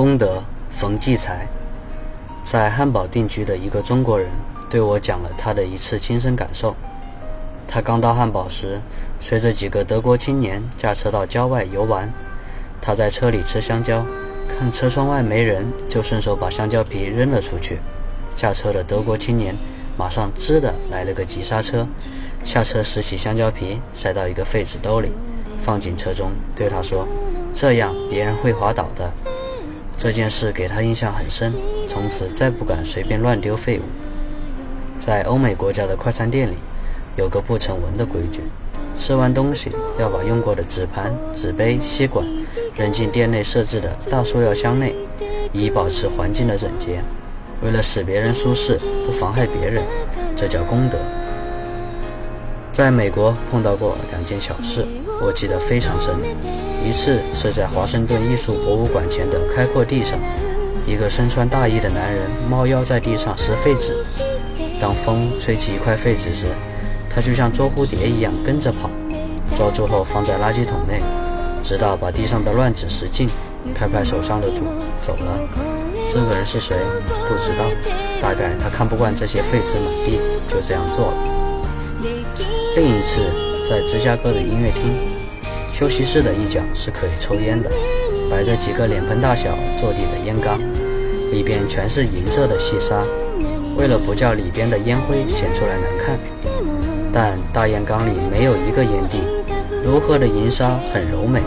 功德冯骥才，在汉堡定居的一个中国人对我讲了他的一次亲身感受。他刚到汉堡时，随着几个德国青年驾车到郊外游玩。他在车里吃香蕉，看车窗外没人，就顺手把香蕉皮扔了出去。驾车的德国青年马上吱的来了个急刹车，下车拾起香蕉皮塞到一个废纸兜里，放进车中，对他说：“这样别人会滑倒的。”这件事给他印象很深，从此再不敢随便乱丢废物。在欧美国家的快餐店里，有个不成文的规矩：吃完东西要把用过的纸盘、纸杯、吸管扔进店内设置的大塑料箱内，以保持环境的整洁。为了使别人舒适，不妨害别人，这叫功德。在美国碰到过两件小事，我记得非常深。一次是在华盛顿艺术博物馆前的开阔地上，一个身穿大衣的男人猫腰在地上拾废纸。当风吹起一块废纸时，他就像捉蝴蝶一样跟着跑，抓住后放在垃圾桶内，直到把地上的乱纸拾尽，拍拍手上的土走了。这个人是谁？不知道。大概他看不惯这些废纸满地，就这样做了。另一次在芝加哥的音乐厅。休息室的一角是可以抽烟的，摆着几个脸盆大小坐地的烟缸，里边全是银色的细沙。为了不叫里边的烟灰显出来难看，但大烟缸里没有一个烟蒂，柔和的银沙很柔美。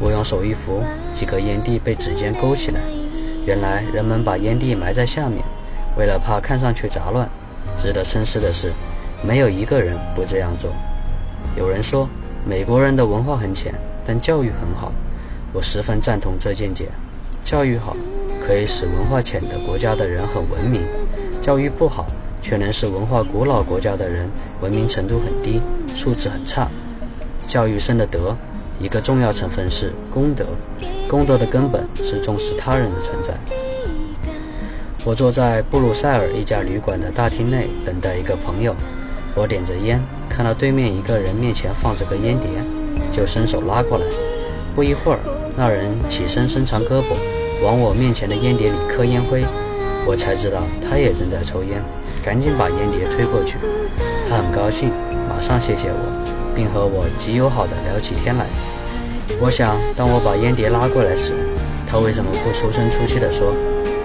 我用手一扶，几个烟蒂被指尖勾起来。原来人们把烟蒂埋在下面，为了怕看上去杂乱。值得深思的是，没有一个人不这样做。有人说。美国人的文化很浅，但教育很好，我十分赞同这见解。教育好，可以使文化浅的国家的人很文明；教育不好，却能使文化古老国家的人文明程度很低，素质很差。教育生的德，一个重要成分是功德。功德的根本是重视他人的存在。我坐在布鲁塞尔一家旅馆的大厅内，等待一个朋友。我点着烟。看到对面一个人面前放着个烟碟，就伸手拉过来。不一会儿，那人起身伸长胳膊，往我面前的烟碟里磕烟灰。我才知道他也正在抽烟，赶紧把烟碟推过去。他很高兴，马上谢谢我，并和我极友好的聊起天来。我想，当我把烟碟拉过来时，他为什么不出声出气地说：“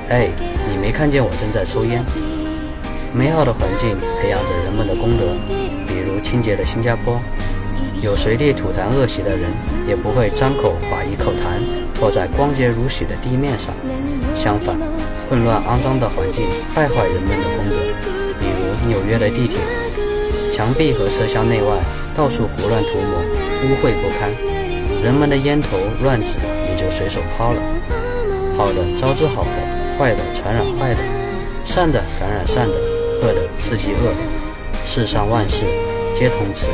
哎，你没看见我正在抽烟？”美好的环境培养着人们的功德。比如清洁的新加坡，有随地吐痰恶习的人，也不会张口把一口痰泼在光洁如洗的地面上。相反，混乱肮脏的环境败坏人们的功德。比如纽约的地铁，墙壁和车厢内外到处胡乱涂抹，污秽不堪，人们的烟头乱纸也就随手抛了。好的招致好的，坏的传染坏的，善的感染善的，恶的刺激恶的。世上万事。皆同此。